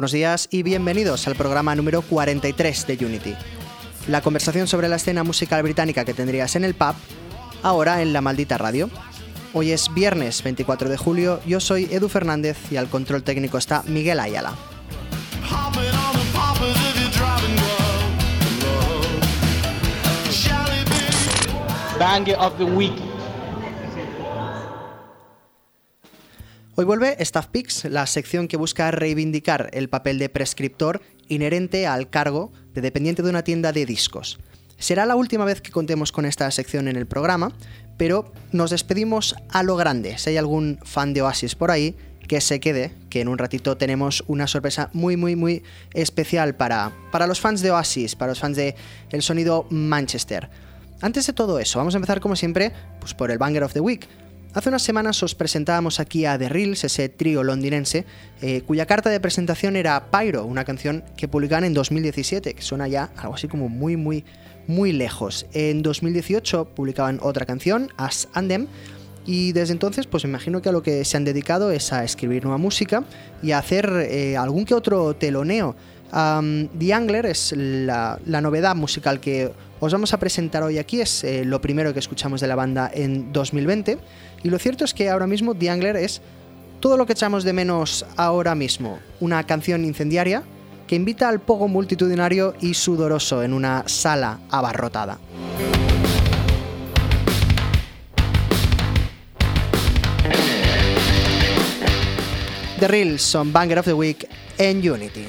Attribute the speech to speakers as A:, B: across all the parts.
A: Buenos días y bienvenidos al programa número 43 de Unity. La conversación sobre la escena musical británica que tendrías en el pub, ahora en la maldita radio. Hoy es viernes 24 de julio, yo soy Edu Fernández y al control técnico está Miguel Ayala.
B: Bang of the Week.
A: Hoy vuelve Staff Picks, la sección que busca reivindicar el papel de prescriptor inherente al cargo de dependiente de una tienda de discos. Será la última vez que contemos con esta sección en el programa, pero nos despedimos a lo grande. Si hay algún fan de Oasis por ahí, que se quede, que en un ratito tenemos una sorpresa muy, muy, muy especial para, para los fans de Oasis, para los fans de el sonido Manchester. Antes de todo eso, vamos a empezar como siempre pues por el Banger of the Week. Hace unas semanas os presentábamos aquí a The Reels, ese trío londinense, eh, cuya carta de presentación era Pyro, una canción que publicaron en 2017, que suena ya algo así como muy, muy, muy lejos. En 2018 publicaban otra canción, As Andem, y desde entonces, pues me imagino que a lo que se han dedicado es a escribir nueva música y a hacer eh, algún que otro teloneo. The Angler es la, la novedad musical que os vamos a presentar hoy aquí, es eh, lo primero que escuchamos de la banda en 2020. Y lo cierto es que ahora mismo The Angler es todo lo que echamos de menos ahora mismo. Una canción incendiaria que invita al pogo multitudinario y sudoroso en una sala abarrotada. The Reels son Banger of the Week en Unity.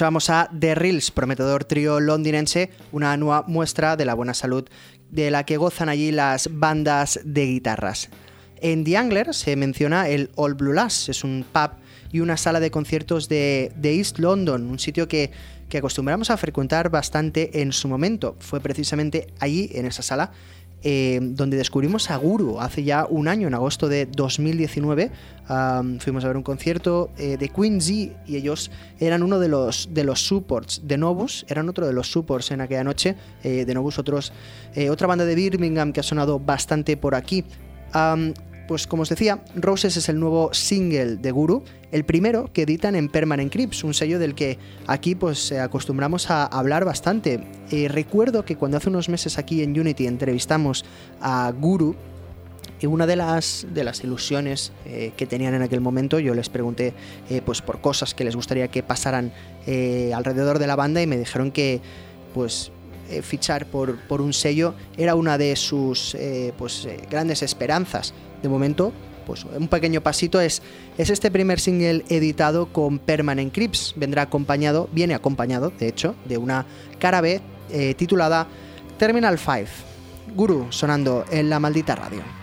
A: Escuchábamos a The Reels, prometedor trío londinense, una nueva muestra de la buena salud de la que gozan allí las bandas de guitarras. En The Angler se menciona el All Blue Lass, es un pub
C: y una sala de conciertos de, de East London, un sitio que, que acostumbramos a frecuentar bastante en su momento. Fue precisamente allí, en esa sala, eh, donde descubrimos a Guru hace ya un año, en agosto de 2019. fuimos a ver un concierto eh, de Quincy y ellos eran uno de los, de los supports de Novus, eran otro de los supports en aquella noche. Eh, de Novus, otros, otra banda de Birmingham que ha sonado bastante por aquí pues como os decía, Roses es el nuevo single de Guru, el primero que editan en Permanent Crips, un sello del que aquí pues acostumbramos a hablar bastante. Eh, recuerdo que cuando hace unos meses aquí en Unity entrevistamos a Guru, y una de las, de las ilusiones eh, que tenían en aquel momento, yo les pregunté eh, pues por cosas que les gustaría que pasaran alrededor de la banda y me dijeron que pues fichar por, por, un sello era una de sus pues, grandes esperanzas de momento, pues un pequeño pasito es, es este primer single editado con Permanent Crips. Vendrá acompañado, viene acompañado, de hecho, de una cara B eh, titulada Terminal 5. Guru sonando en la maldita radio.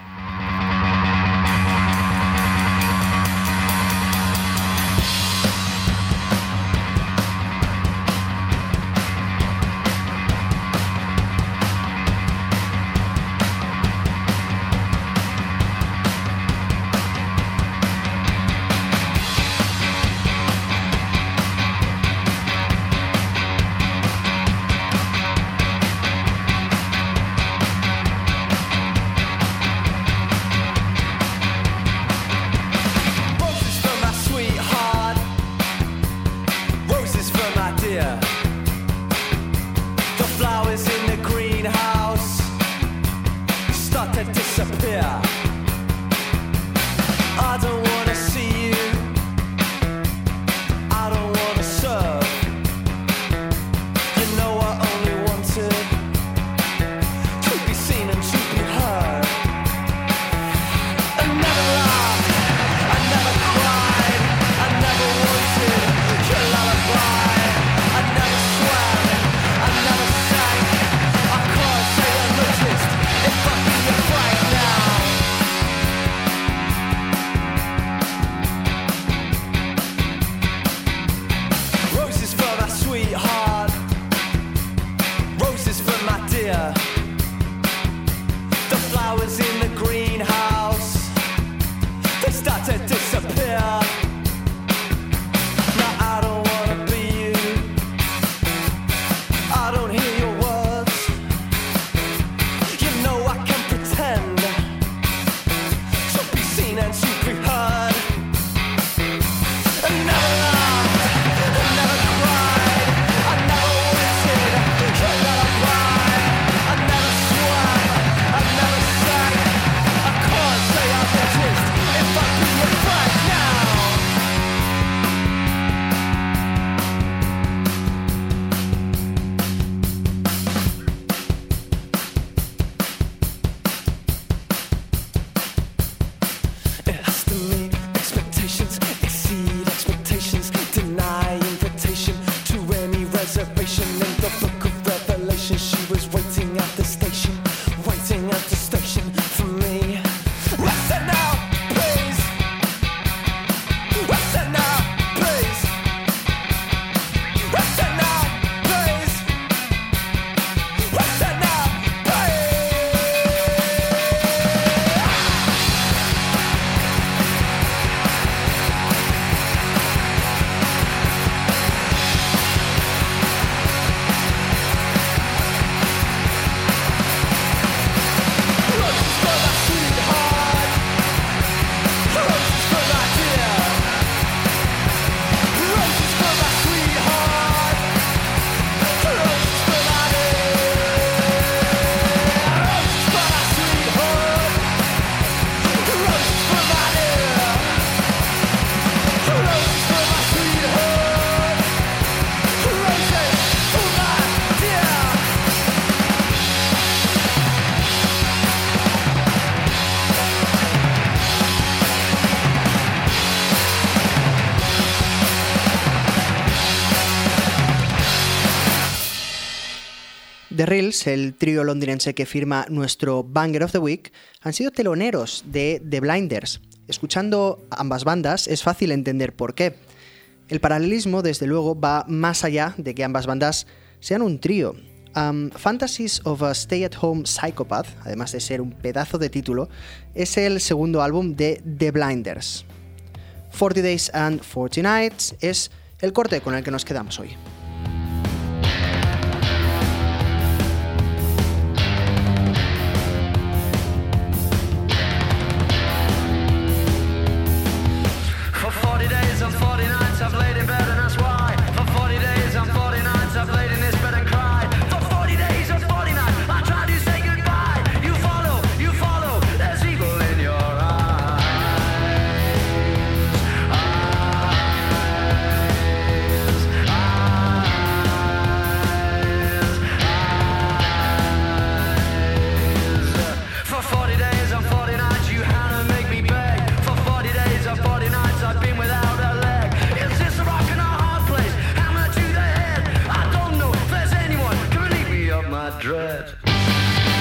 C: El trío londinense que firma nuestro Banger of the Week, han sido teloneros de The Blinders.
D: Escuchando ambas bandas es fácil entender por qué. El paralelismo, desde luego, va más allá de que ambas bandas sean un trío. Fantasies of a Stay-at-Home Psychopath, además de ser un pedazo de título, es el segundo álbum de The Blinders. 40 Days and 40 Nights es el corte con el que nos quedamos hoy. El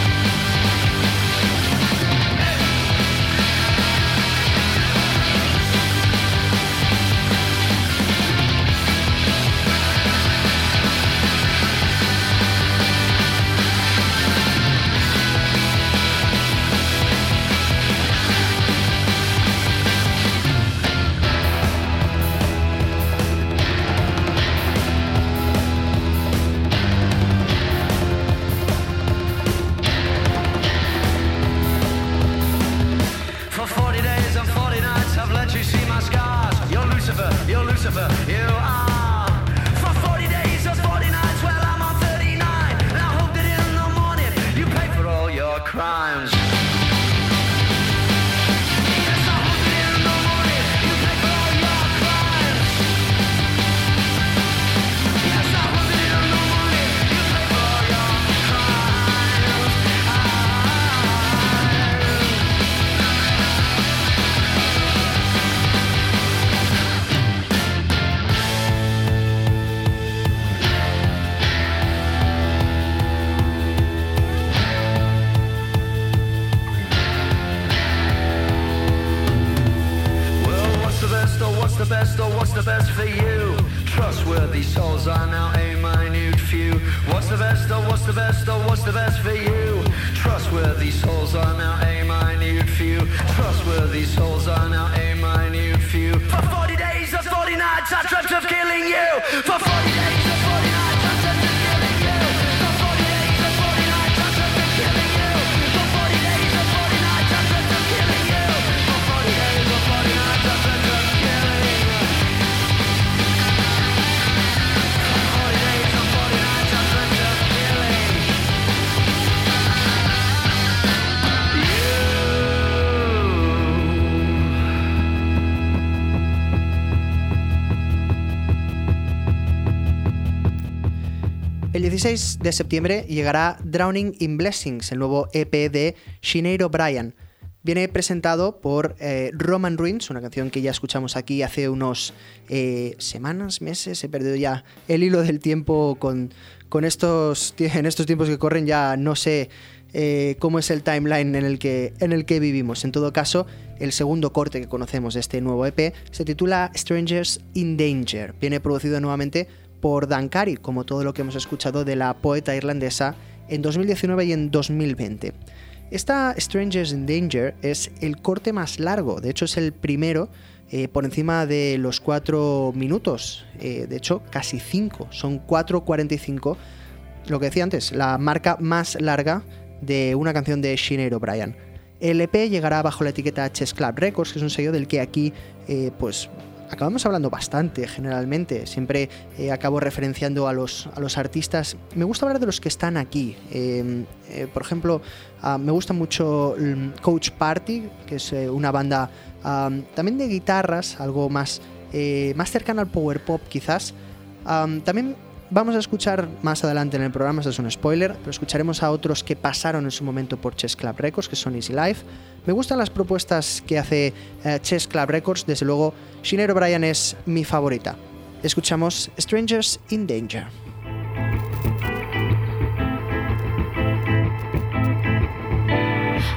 D: 16 de septiembre llegará Drowning in Blessings, el nuevo EP de Sinead O'Brien. Viene presentado por eh, Roman Ruins, una canción que ya escuchamos aquí hace unos eh, semanas, meses. He perdido ya el hilo del tiempo con, con estos, en estos tiempos que corren. Ya no sé eh, cómo es el timeline en el, que, en el que vivimos. En todo caso, el segundo corte que conocemos de este nuevo EP se titula Strangers in Danger. Viene producido nuevamente por Dan como todo lo que hemos escuchado de la poeta irlandesa en 2019 y en 2020. Esta Strangers in Danger es el corte más largo, de hecho es el primero eh, por encima de los 4 minutos, eh, de hecho casi 5, son 4.45, lo que decía antes, la marca más larga de una canción de Sinead O'Brien. El EP llegará bajo la etiqueta Chess Club Records, que es un sello del que aquí eh, pues acabamos hablando bastante generalmente. Siempre eh, acabo referenciando a los, a los artistas. Me gusta hablar de los que están aquí. Em, eh, por ejemplo, ah, me gusta mucho mm, Coach Party, que es eh, una banda también de guitarras, algo más, más cercana al power pop quizás. también Vamos a escuchar más adelante en el programa, eso es un spoiler, pero escucharemos a otros que pasaron en su momento por Chess Club Records, que son Easy Life. Me gustan las propuestas que hace eh, Chess Club Records, desde luego Shinero Bryan es mi favorita. Escuchamos Strangers in Danger.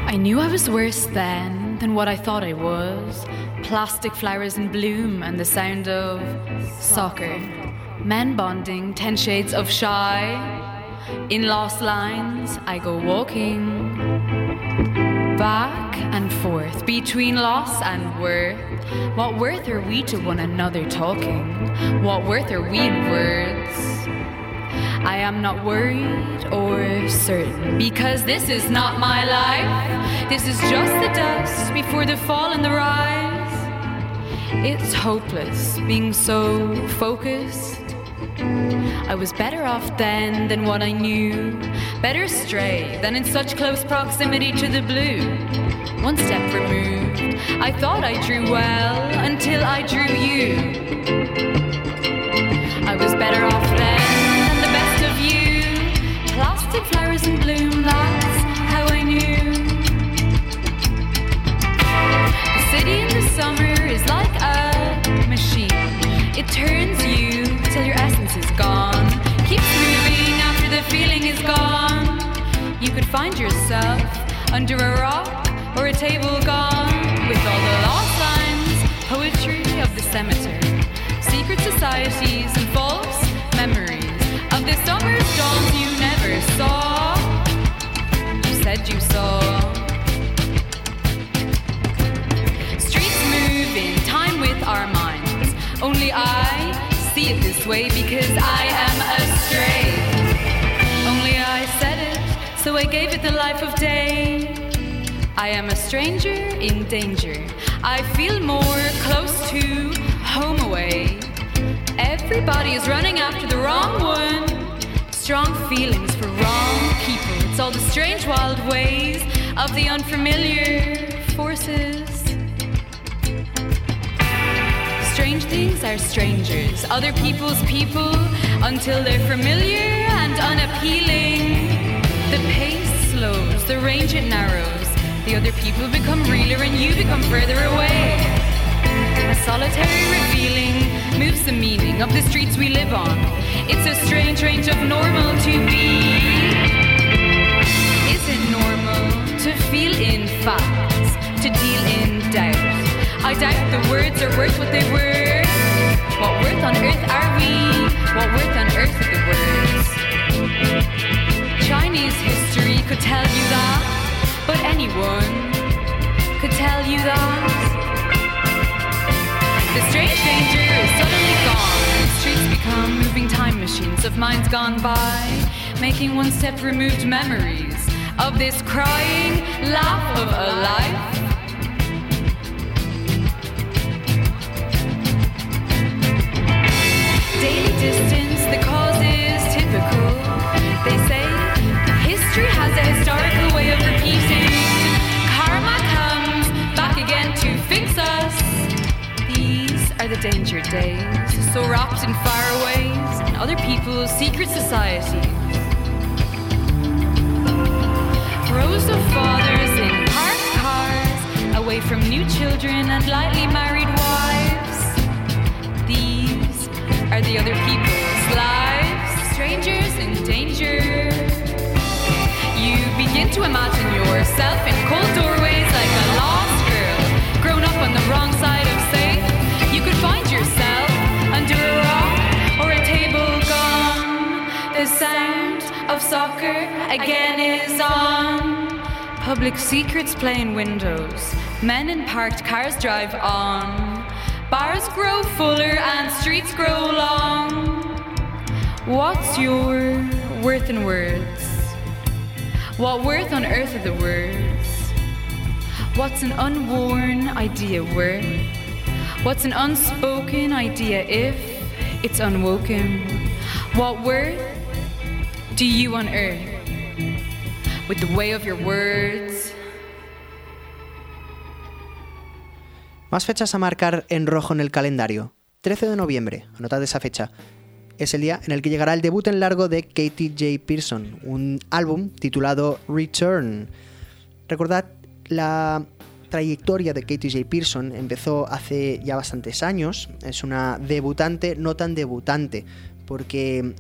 E: I knew I was worse than than what I thought I was. Plastic flowers in bloom and the sound of soccer. Men bonding, ten shades of shy. In lost lines, I go walking. Back and forth between loss and worth. What worth are we to one another talking? What worth are we in words? I am not worried or certain because this is not my life. This is just the dust before the fall and the rise. It's hopeless being so focused. I was better off then than what I knew. Better stray than in such close proximity to the blue. One step removed. I thought I drew well until I drew you. I was better off then than the best of you. Plastic flowers in bloom, that's how I knew. The city in the summer is like a machine. It turns you feeling is gone. You could find yourself under a rock or a table gone with all the lost lines, poetry of the cemetery, secret societies and false memories of the summer's dawns you never saw. You said you saw. Streets move in time with our minds. Only I see it this way because I am said it, so I gave it the life of day. I am a stranger in danger. I feel more close to home away. Everybody is running after the wrong one. Strong feelings for wrong people. It's all the strange, wild ways of the unfamiliar forces. Strange things are strangers, other people's people, until they're familiar and unappealing. The pace slows, the range it narrows. The other people become realer and you become further away. A solitary revealing moves the meaning of the streets we live on. It's a strange range of normal to be. Is it normal to feel in facts, to deal in doubt? I doubt the words are worth what they were. What worth on earth are we? What worth on earth are the words? Chinese history could tell you that, but anyone could tell you that. The strange danger is suddenly gone. Streets become moving time machines of minds gone by, making one step removed memories of this crying laugh of a life. Daily distance, the danger days, so wrapped in faraways and other people's secret societies. Rows of fathers in parked cars, away from new children and lightly married wives. These are the other people's lives, strangers in danger. You begin to imagine yourself again is on. Public secrets play in windows. Men in parked cars drive on. Bars grow fuller and streets grow long. What's your worth in words? What worth on earth are the words? What's an unworn idea worth? What's an unspoken idea if it's unwoken? What worth do you unearth with the way of your words?
D: Más fechas a marcar en rojo en el calendario. 13 de noviembre, anotad esa fecha. Es el día en el que llegará el debut en largo de Katie J. Pearson, un álbum titulado Return. Recordad la trayectoria de Katie J. Pearson empezó hace ya bastantes años. Es una debutante, no tan debutante, porque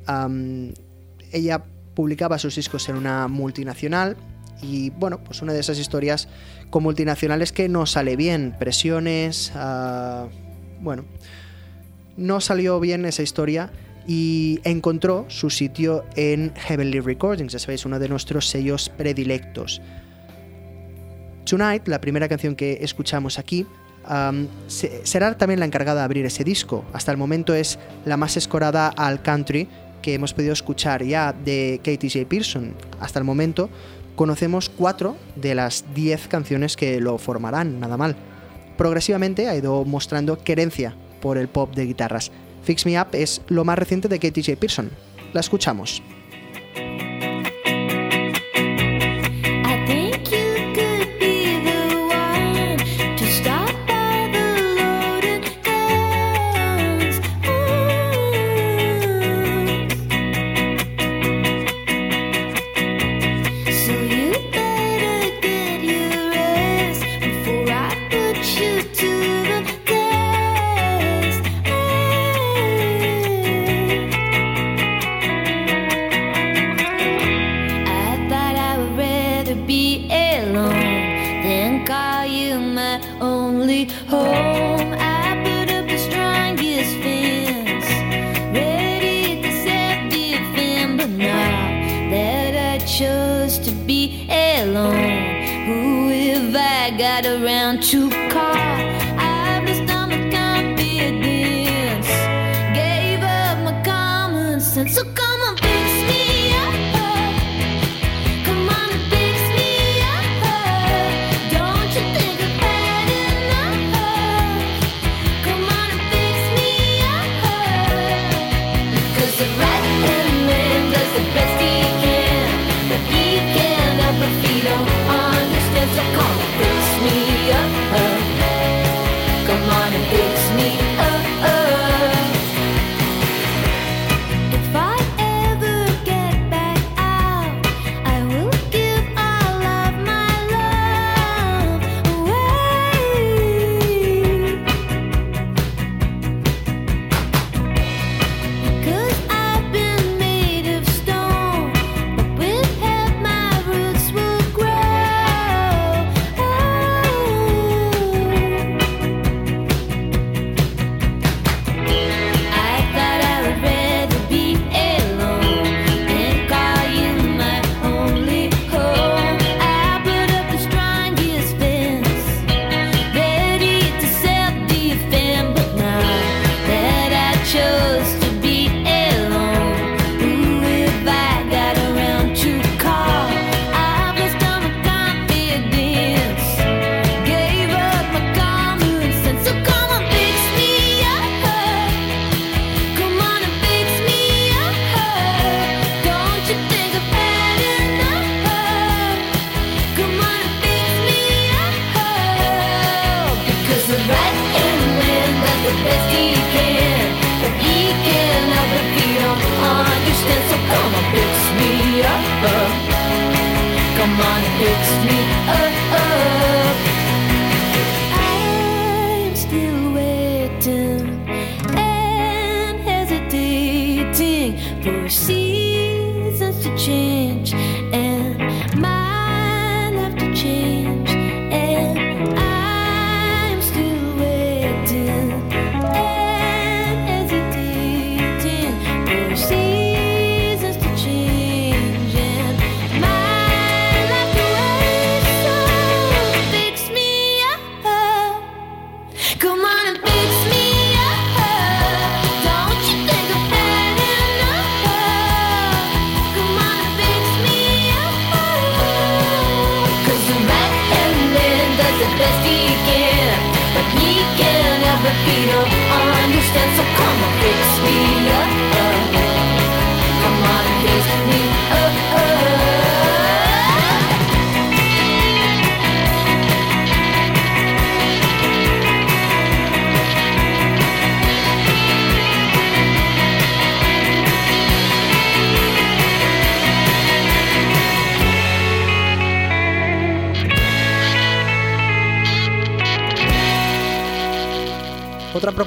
D: ella publicaba sus discos en una multinacional
F: y bueno, pues una de esas historias con multinacionales que no sale bien, presiones, ah, bueno, no salió bien esa historia y encontró su sitio en Heavenly Recordings, ya sabéis, uno de nuestros sellos predilectos. Tonight, la primera canción que escuchamos aquí, será también la encargada de abrir ese disco. Hasta el momento es la más escorada al country que hemos podido escuchar ya de Katie J. Pearson hasta el momento, conocemos cuatro de las diez canciones que lo formarán, nada mal. Progresivamente ha ido mostrando querencia por el pop de guitarras. Fix Me Up es lo más reciente de Katie J. Pearson. La escuchamos.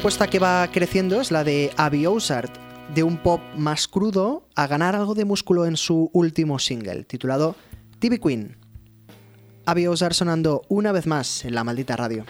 F: La apuesta que va creciendo es la de Abby Ozart, de un pop más crudo a ganar algo de músculo en su último single, titulado TV Queen. Abby Ozart sonando una vez más en la maldita radio.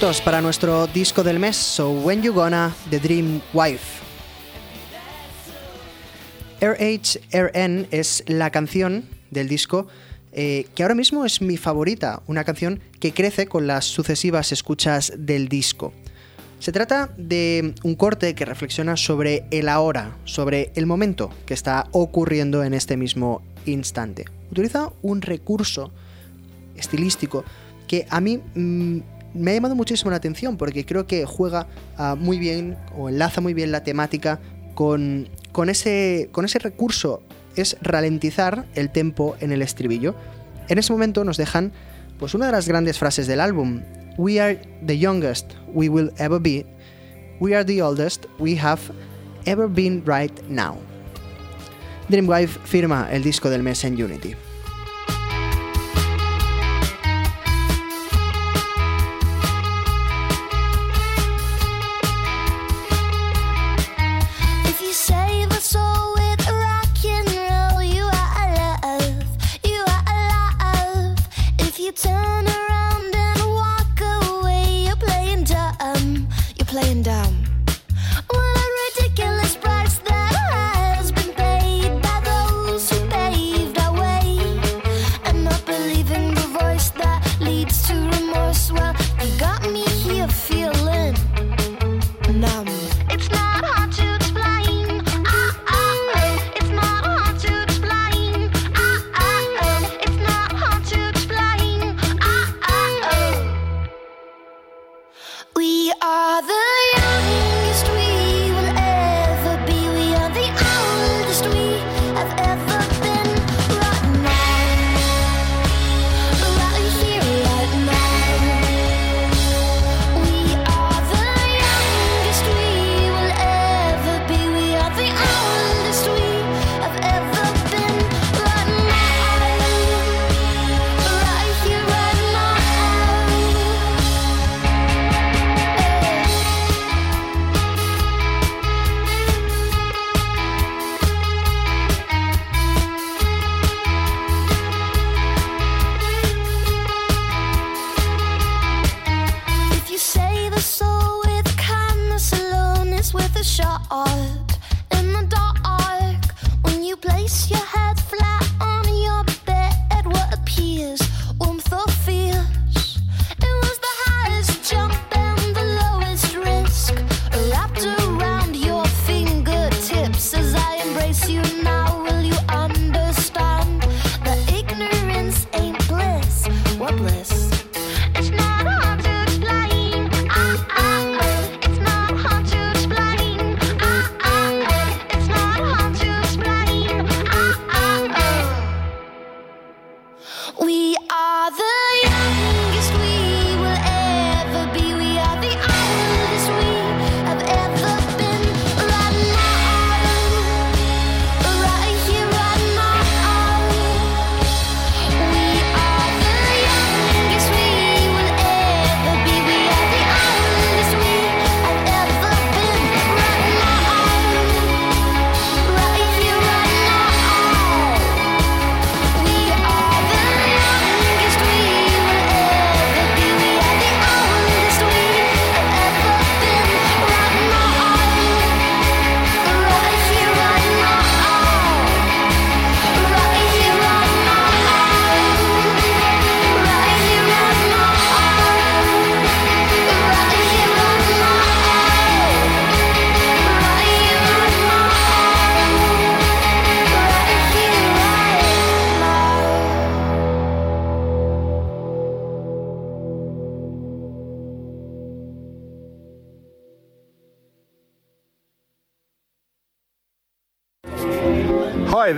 F: Minutos para nuestro disco del mes, So When You Gonna, The Dream Wife. RHRN es la canción del disco eh, que ahora mismo es mi favorita, una canción que crece con las sucesivas escuchas del disco. Se trata de un corte que reflexiona sobre el ahora, sobre el momento que está ocurriendo en este mismo instante. Utiliza un recurso estilístico que a mí mm, me ha llamado muchísimo la atención porque creo que juega ah, muy bien o enlaza muy bien la temática con, ese recurso, es ralentizar el tempo en el estribillo. En ese momento nos dejan pues una de las grandes frases del álbum, We are the youngest we will ever be, we are the oldest we have Ever Been Right Now. Dreamwife firma el disco del mes en Unity.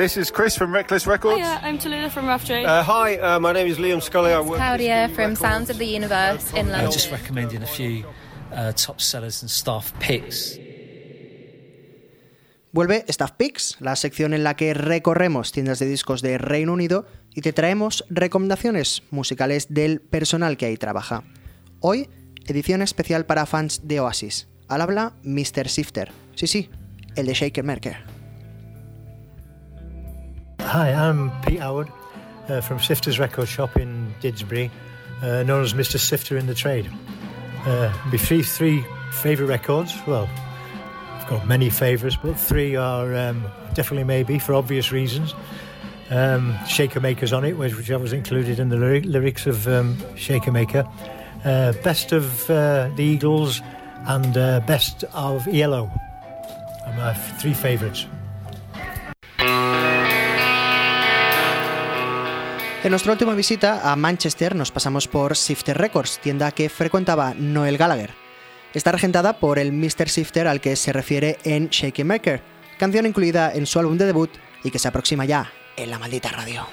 B: This is Chris from Reckless Records.
G: Hiya, I'm Tallulah from Rough Trade.
B: Uh, hi, uh, my name is Liam Scully. I work
H: Claudia from Sounds of the Universe in London.
I: just recommending a few uh, top sellers and staff picks.
F: Vuelve Staff Picks, la sección en la que recorremos tiendas de discos de Reino Unido y te traemos recomendaciones musicales del personal que ahí trabaja. Hoy, edición especial para fans de Oasis. Al habla Mr. Sifter. Sí, sí, el de Shaker Merker.
J: Hi, I'm Pete Howard uh, from Sifter's Record Shop in Didsbury, uh, known as Mr. Sifter in the trade. Uh, be three, three favourite records. Well, I've got many favourites, but three are um, definitely maybe for obvious reasons. Um, Shaker Maker's on it, which, which I was included in the lyric, lyrics of um, Shaker Maker. Uh, best of uh, the Eagles and uh, best of Yellow are my three favourites.
F: En nuestra última visita a Manchester nos pasamos por Sifter Records, tienda que frecuentaba Noel Gallagher. Está regentada por el Mr. Sifter al que se refiere en Shaky Maker, canción incluida en su álbum de debut y que se aproxima ya en la maldita radio.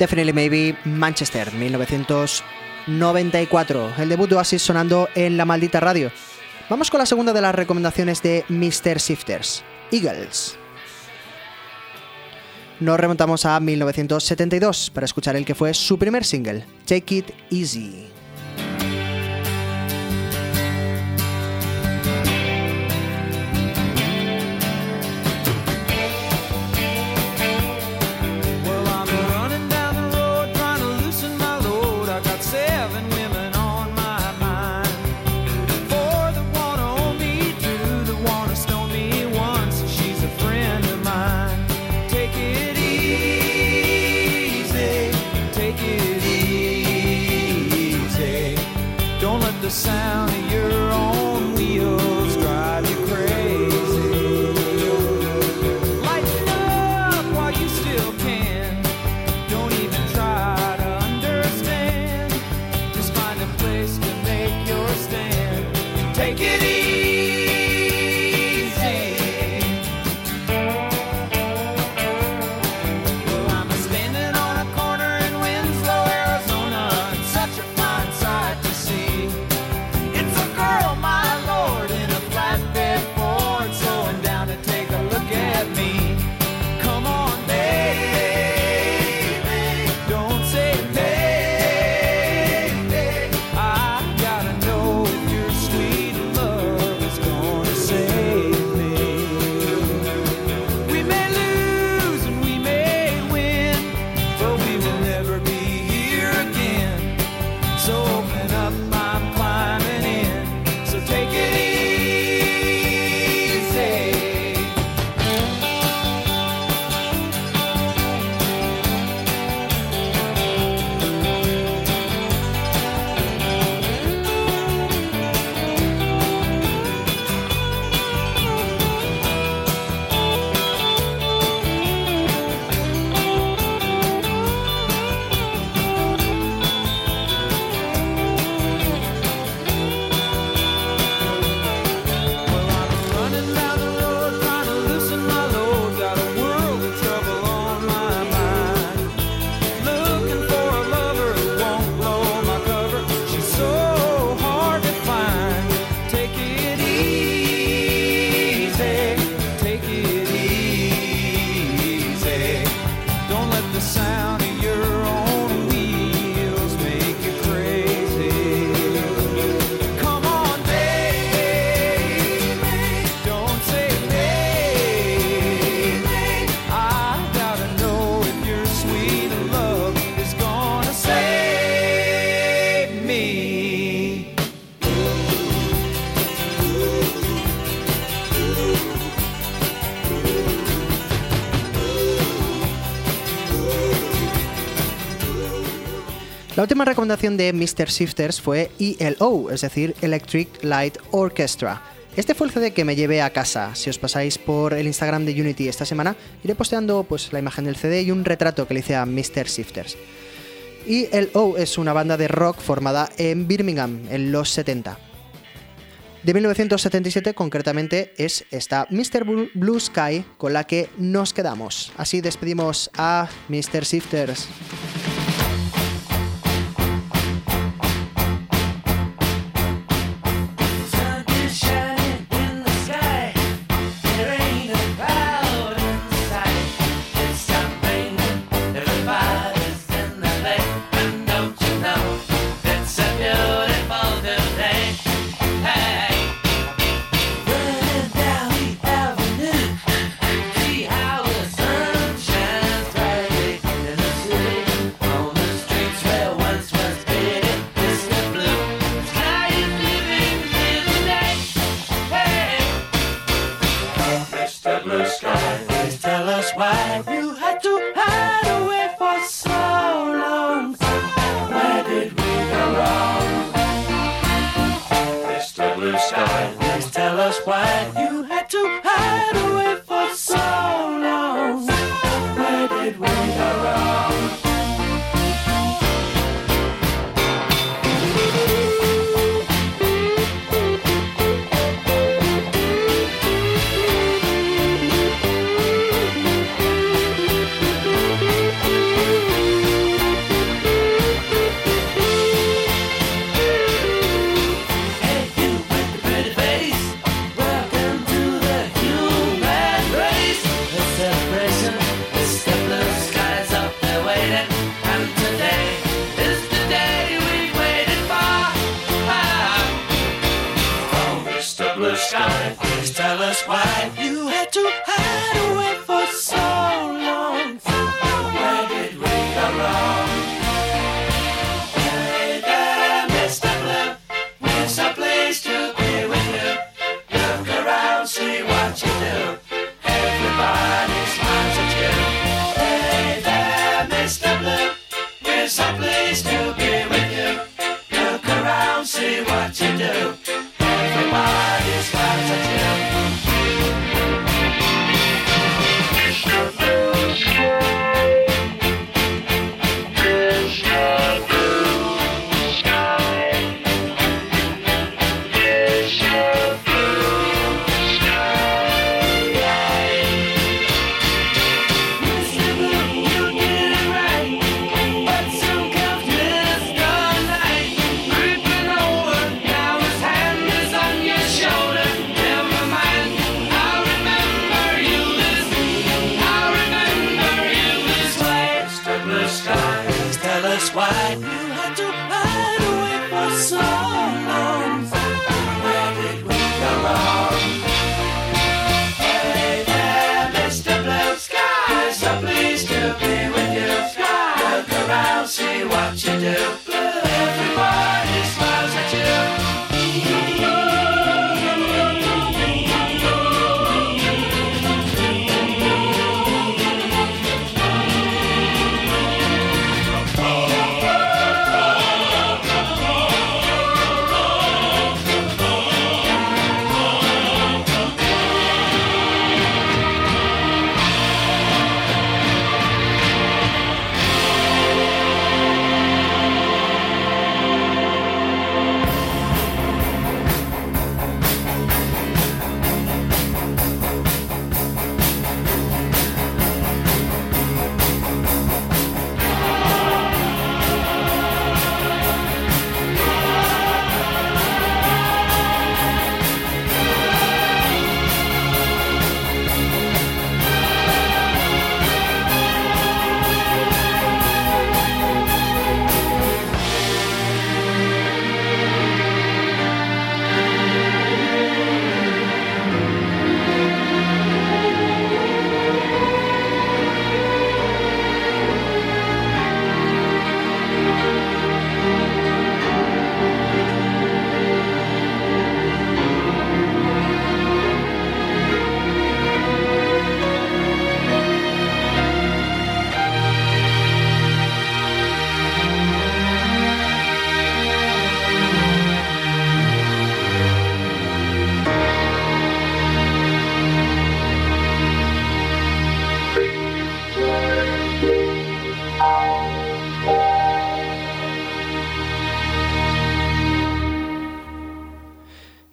K: Definitely Maybe Manchester 1994. El debut de Oasis sonando en la maldita radio. Vamos con la segunda de las recomendaciones de Mr. Shifters, Eagles. Nos remontamos a 1972 para escuchar el que fue su primer single, Take It Easy. recomendación de Mr. Shifters fue ELO, es decir, Electric Light Orchestra. Este fue el CD que me llevé a casa. Si os pasáis por el Instagram de Unity esta semana, iré posteando pues, la imagen del CD y un retrato que le hice a Mr. Shifters. ELO es una banda de rock formada en Birmingham en los 70. De 1977 concretamente es esta Mr. Blue Sky con la que nos quedamos. Así despedimos a Mr. Shifters.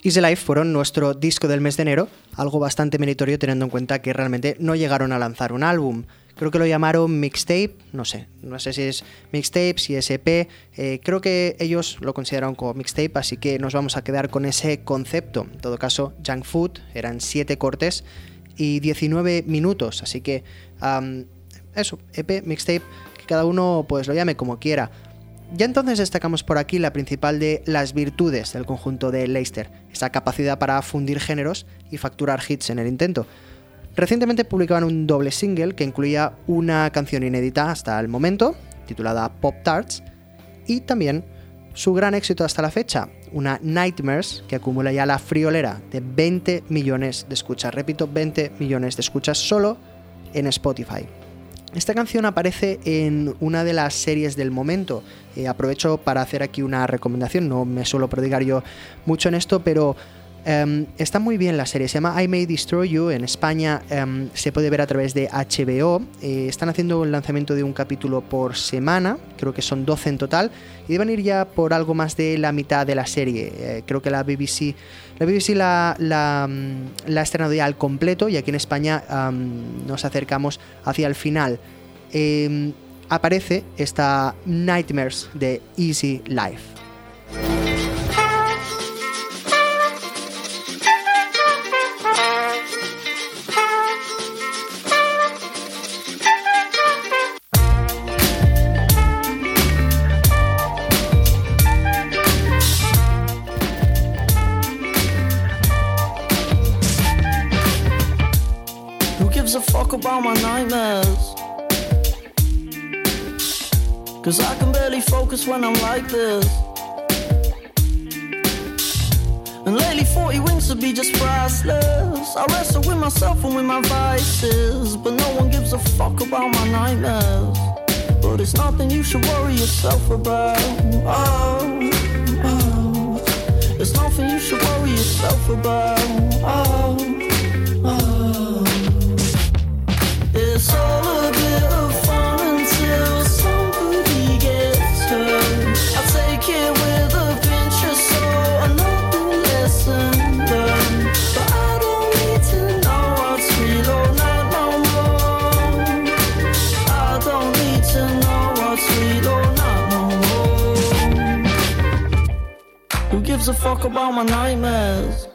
D: Easy Life fueron nuestro disco del mes de enero, algo bastante meritorio teniendo en cuenta que realmente no llegaron a lanzar un álbum. Creo que lo llamaron mixtape, no sé, no sé si es mixtape, si es EP, eh, creo que ellos lo consideraron como mixtape, así que nos vamos a quedar con ese concepto. En todo caso, Junk Food eran 7 cortes y 19 minutos, así que eso, EP, mixtape, que cada uno pues lo llame como quiera. Ya entonces destacamos por aquí la principal de las virtudes del conjunto de Leicester, esa capacidad para fundir géneros y facturar hits en el intento. Recientemente publicaban un doble single que incluía una canción inédita hasta el momento, titulada Pop Tarts, y también su gran éxito hasta la fecha, una Nightmares que acumula ya la friolera de 20 millones de escuchas, repito, 20 millones de escuchas solo en Spotify. Esta canción aparece en una de las series del momento. Eh, aprovecho para hacer aquí una recomendación, no me suelo prodigar yo mucho en esto, pero em, está muy bien la serie. Se llama I May Destroy You. En España em, se puede ver a través de HBO. Eh, están haciendo el lanzamiento de un capítulo por semana, creo que son 12 en total, y deben ir ya por algo más de la mitad de la serie. Eh, creo que la BBC, la BBC mm, la ha estrenado ya al completo y aquí en España nos acercamos hacia el final. Em, aparece esta Nightmares de Easy Life.
L: Cause I can barely focus when I'm like this. And lately 40 wings to be just priceless. I wrestle with myself and with my vices. But no one gives a fuck about my nightmares. But it's nothing you should worry yourself about. Oh, oh. It's nothing you should worry yourself about. Oh, oh. It's all fuck about my nightmares?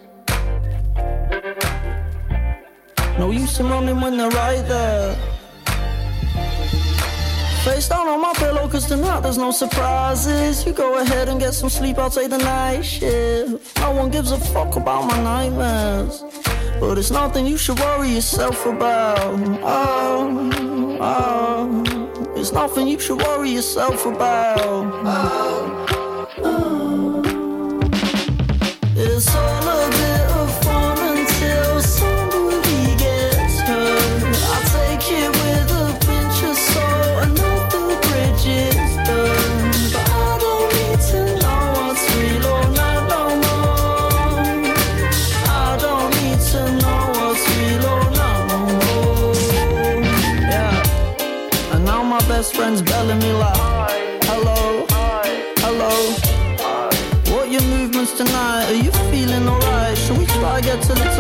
L: No use in running when they're right there. Face down on my pillow, cause tonight there's no surprises. You go ahead and get some sleep, I'll take the night shift. No one gives a fuck about my nightmares. But it's nothing you should worry yourself about. Oh, oh. It's nothing you should worry yourself about. Oh, oh.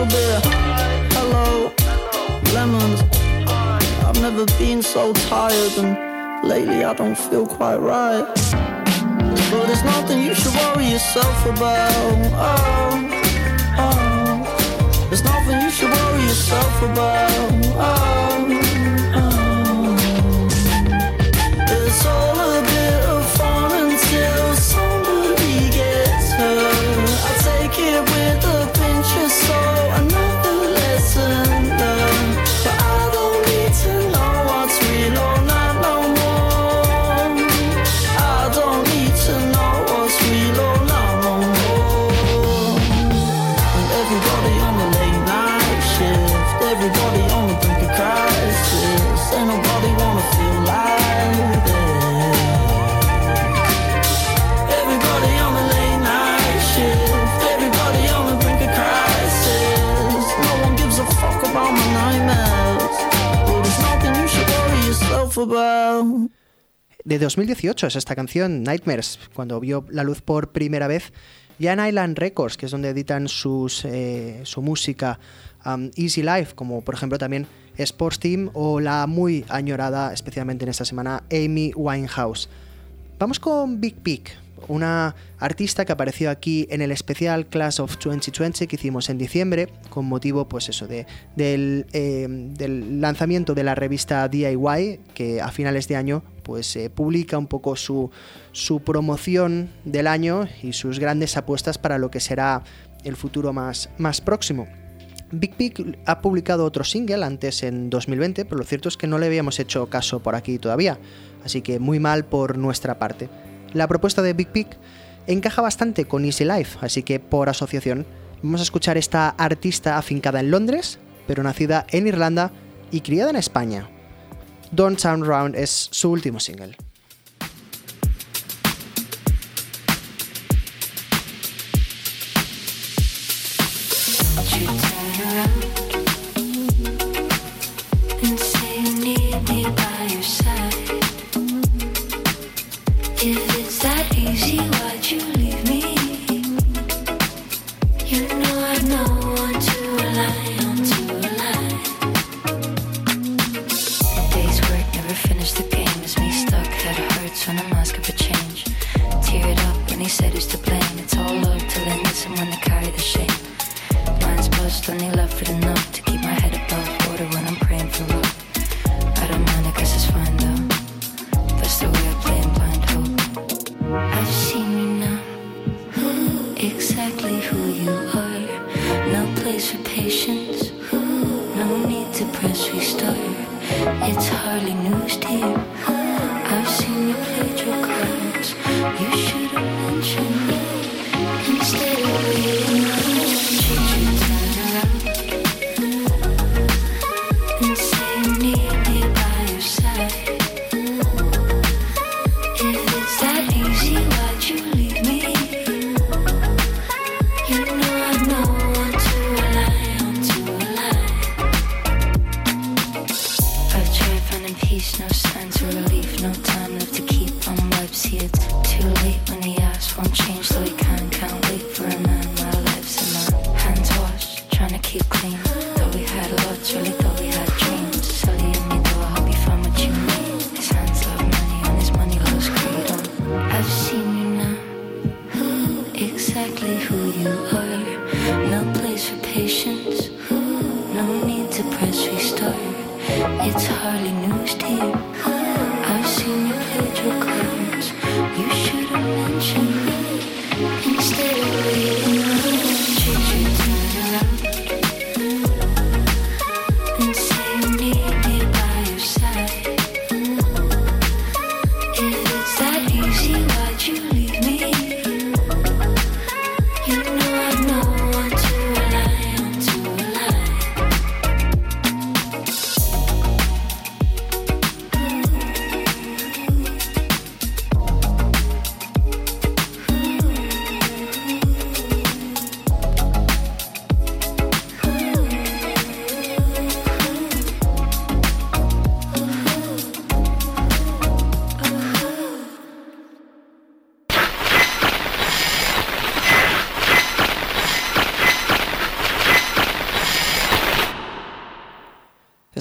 L: Little bit? Hello, lemons. I've never been so tired, and lately I don't feel quite right. But it's nothing you should worry yourself about. Oh, oh. There's nothing you should worry yourself about. Oh.
D: De 2018 es esta canción, Nightmares, cuando vio la luz por primera vez. Ya en Island Records, que es donde editan sus, eh, su música um, Easy Life, como por ejemplo también Sports Team o la muy añorada, especialmente en esta semana, Amy Winehouse. Vamos con Big Pig, una artista que apareció aquí en el especial Class of 2020 que hicimos en diciembre, con motivo, pues eso, de, del, eh, lanzamiento de la revista DIY, que a finales de año, pues eh, publica un poco su, su promoción del año y sus grandes apuestas para lo que será el futuro más, más próximo. Big Pig ha publicado otro single antes en 2020, pero lo cierto es que no le habíamos hecho caso por aquí todavía, así que muy mal por nuestra parte. La propuesta de Big Pig encaja bastante con Easy Life, así que por asociación vamos a escuchar esta artista afincada en Londres, pero nacida en Irlanda y criada en España. Don't Sound Round es su último single.
M: Said who's to blame. It's all love till then someone to carry the shame. Mind's buzzed, only love it enough to keep my head above water when I'm praying for love. I don't mind, I guess it's fine though. That's the way I play in blind hope.
N: I've seen you now, exactly who you are. No place for patience, no need to press restart.
M: It's hardly news, dear. I've seen you played your cards. You should have mentioned me instead of waiting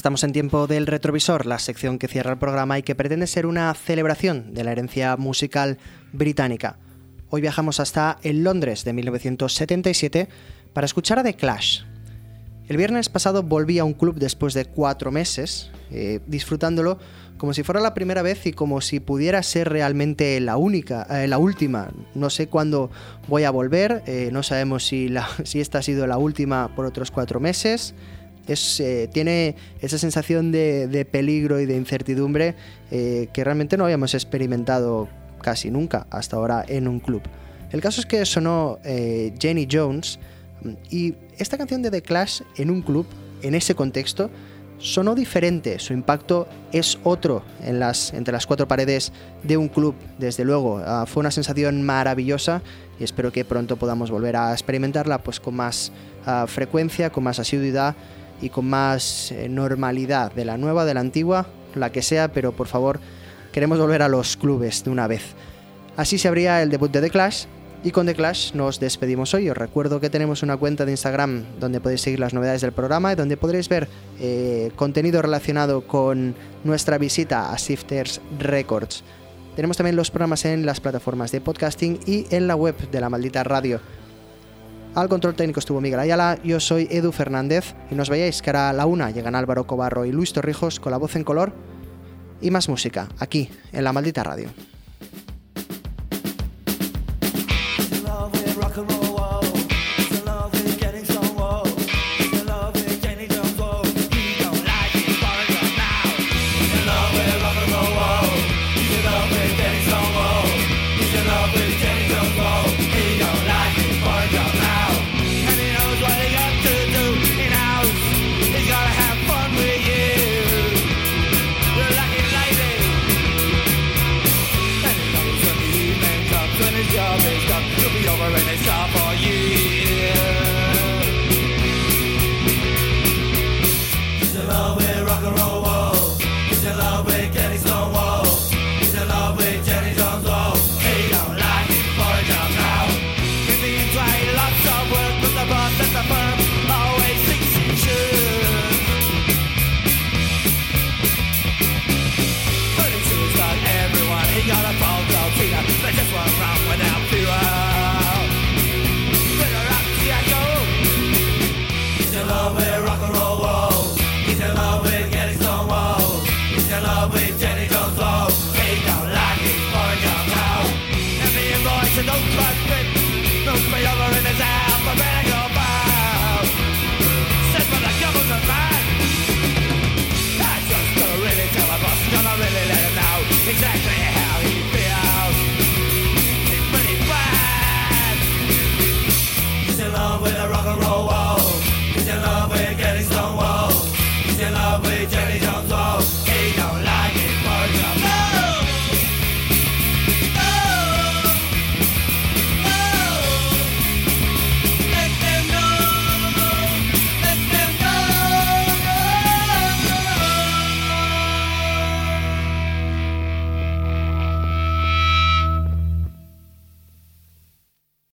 D: Estamos en tiempo del retrovisor, la sección que cierra el programa y que pretende ser una celebración de la herencia musical británica. Hoy viajamos hasta el Londres de 1977 para escuchar a The Clash. El viernes pasado volví a un club después de cuatro meses, eh, disfrutándolo como si fuera la primera vez y como si pudiera ser realmente la única, eh, la última. No sé cuándo voy a volver, eh, no sabemos si, la- si esta ha sido la última por otros cuatro meses. Eh, tiene esa sensación de, peligro y de incertidumbre eh, que realmente no habíamos experimentado casi nunca hasta ahora en un club. El caso es que sonó eh, Jenny Jones mm, y esta canción de The Clash en un club, en ese contexto, sonó diferente. Su impacto es otro entre las cuatro paredes de un club, desde luego. Ah, fue una sensación maravillosa y espero que pronto podamos volver a experimentarla pues, con más ah, frecuencia, con más asiduidad y con más eh, normalidad de la nueva, de la antigua, la que sea, pero por favor queremos volver a los clubes de una vez. Así se abría el debut de The Clash y con The Clash nos despedimos hoy. Os recuerdo que tenemos una cuenta de Instagram donde podéis seguir las novedades del programa y donde podréis ver eh, contenido relacionado con nuestra visita a Shifters Records. Tenemos también los programas en las plataformas de podcasting y en la web de la maldita radio. Al control técnico estuvo Miguel Ayala, yo soy Edu Fernández y nos veáis que a la una llegan Álvaro Cobarro y Luis Torrijos con la voz en color y más música, aquí, en la maldita radio.